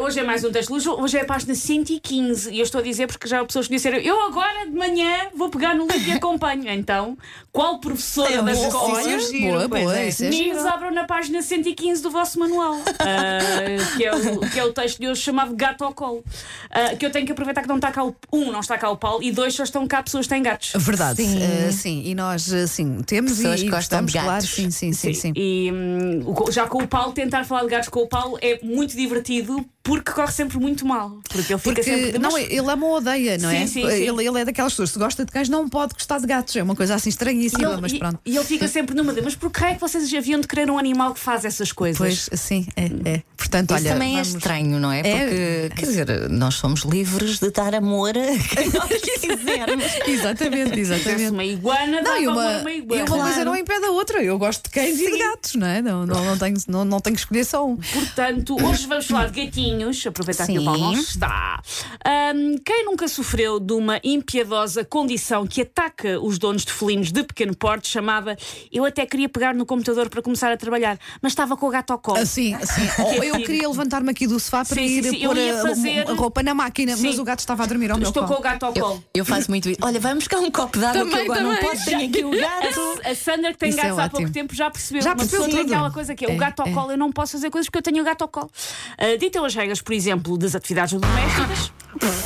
Hoje é mais um texto de luz, hoje é a página 115 e eu estou a dizer porque já há pessoas que disseram eu agora de manhã vou pegar no livro e acompanho. Então, qual professora É da escola? giro, boa, pois boa, é. Meninos, abram na página 115 do vosso manual, ah, que, é o, que é o texto de hoje chamado Gato ao Colo. Ah, que eu tenho que aproveitar que não está cá o. Um, não está cá o Paulo, e dois, só estão cá pessoas que têm gatos. Verdade, Sim. eh, sim. E nós, sim, temos Pessoas e, que gostam gostamos, de claro. gatos. Sim, sim, sim, sim. E hum, já com o Paulo, tentar falar de gatos com o Paulo é muito divertido porque corre sempre muito mal. Porque ele fica sempre. Porque, não, Mas- ele ama ou odeia, não Sim, é? sim, sim. Ele, ele é daquelas pessoas, se gosta de cães, não pode gostar de gatos. É uma coisa assim E estranhíssima, ele, mas e- pronto. e ele fica sempre numa de, mas por que é que vocês haviam de querer um animal que faz essas coisas? Pois, sim, é. é. Portanto, Isso olha. também vamos- é estranho, não é? É. Porque, quer dizer, nós somos livres de dar amor a quem nós quisermos. Exatamente, Se exatamente. uma iguana, Não, e uma, amor a uma e iguana. uma coisa Claro. não impede a outra. Eu gosto de cães e de gatos, não é? Não, não, não, tenho, não, não tenho que escolher só um. Portanto, hoje vamos falar de gatinhos, aproveitar que o Sim. Paulo não está. Ahm, quem nunca sofreu de uma impiedosa condição que ataca os donos de felinos de pequeno porte, chamada eu até queria pegar no computador para começar a trabalhar, mas estava com o gato ao colo. Assim, assim. Ou eu queria levantar-me aqui do sofá para Sim, sim, ir sim. Eu pôr a, fazer- a roupa na máquina, Sim. mas o gato estava a dormir ao meu Estou com colo. o gato ao colo. Eu, eu faço muito isso. Olha, vamos buscar um copo de água que eu Também, agora não também. posso. Tenho aqui o gato. A, a Sandra, que tem Isso é gatos há pouco tempo, já percebeu. Já percebeu tudo. aquela coisa que é, É, o gato ao é. colo, eu não posso fazer coisas porque eu tenho o gato ao colo. Ah, ditam as regras, por exemplo, das atividades domésticas.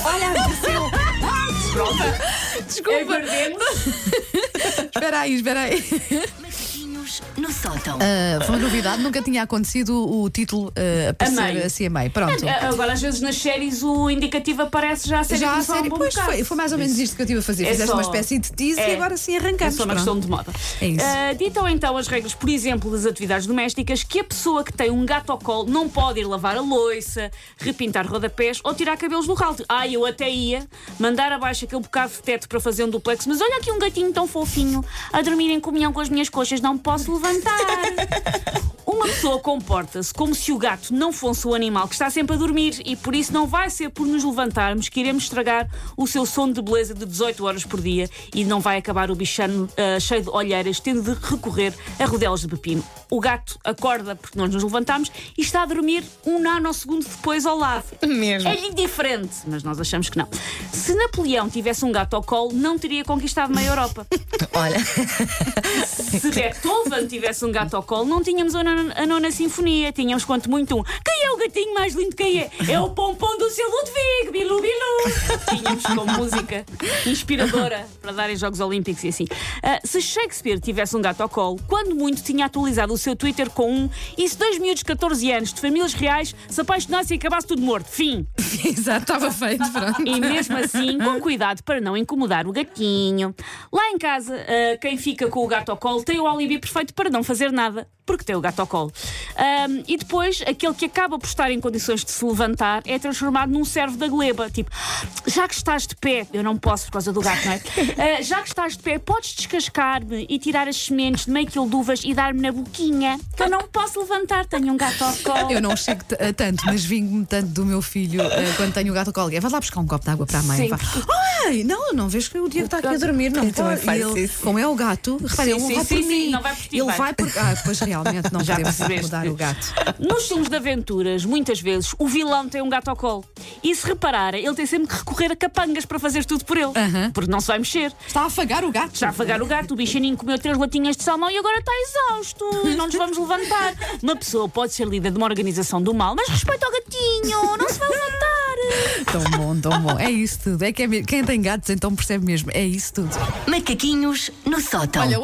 Olha, aconteceu. Desculpa. Aguardemos. Espera aí, espera aí. Macaquinhos no sótão. Ah, foi uma novidade, nunca tinha acontecido o título ah, aparecer assim a meio. Pronto. Ah, Agora, às vezes, nas séries, o indicativo aparece já a série Já a um série, bom pois foi, foi mais ou menos isto que eu estive a fazer. É Fizeste só- uma espécie de tease É. e agora sim É arrancamos. só uma pronto. questão de moda. É isso. Ah, ditam então as regras, por exemplo, das atividades domésticas, que a pessoa que tem um gato ao colo não pode ir lavar a loiça, repintar rodapés ou tirar cabelos do ralo. Ah, eu até ia mandar abaixo aquele bocado de teto para fazer um duplex, mas olha aqui um gatinho tão fofinho a dormir em comunhão com as minhas coxas, não posso levantar. cantar. Uma pessoa comporta-se como se o gato não fosse o animal que está sempre a dormir e por isso não vai ser por nos levantarmos que iremos estragar o seu sono de beleza de 18 horas por dia e não vai acabar o bichano ah, cheio de olheiras tendo de recorrer a rodelas de pepino. O gato acorda porque nós nos levantamos e está a dormir um nanosegundo depois ao lado. Mesmo. É indiferente, mas nós achamos que não. Se Napoleão tivesse um gato ao colo, não teria conquistado meia Europa. Olha, Se Beethoven tivesse um gato ao colo, não tínhamos a nona, a nona sinfonia. Tínhamos quanto muito um. Quem é o gatinho mais lindo? Quem é? É o pompom do seu Ludwig, Bilu Bilu. Tínhamos como música inspiradora para dar em Jogos Olímpicos e assim. Ah, se Shakespeare tivesse um gato ao colo, quando muito tinha atualizado o seu Twitter com um e se dois miúdos de 14 anos de famílias reais se apaixonassem e acabasse tudo morto. Fim. Exato, estava feito, pronto. E mesmo assim, com cuidado para não incomodar o gatinho. Lá em casa, ah, quem fica com o gato ao colo tem o alibi perfeito para não fazer nada, porque tem o gato ao colo. Ahm, e depois, aquele que acaba por estar em condições de se levantar é transformado num servo da gleba. Tipo, já que estás de pé, eu não posso por causa do gato, não é? Ah, já que estás de pé, podes descascar-me e tirar as sementes de meio quilo de uvas e dar-me na boquinha, que eu não posso levantar, tenho um gato ao colo. Eu não chego a tanto, mas vingo-me tanto do meu filho eh, quando tenho o gato ao colo. É, Vai lá buscar um copo de água para a mãe. Sim. Ai, não, não vês que o Diego está aqui a dormir. Não Eu também pode. ele. Como é o gato, repare, Sim, ele não sim, vai por sim, mim. não vai por ti, ele vai. vai por. Ah, pois realmente não Já podemos percebeste. mudar o gato. Nos filmes de aventuras, muitas vezes, o vilão tem um gato ao colo. E se repararem, ele tem sempre que recorrer a capangas para fazer tudo por ele. Aham. Porque não se vai mexer. Está a afagar o gato. Está a afagar o gato, o bichaninho comeu três latinhas de salmão e agora está exausto. E não nos vamos levantar. Uma pessoa pode ser líder de uma organização do mal, mas respeita ao gatinho, não se vai levantar. Tão bom, tão bom. É isso tudo. É que é me- quem tem gatos então percebe mesmo. É isso tudo. Macaquinhos no sótão. Olha,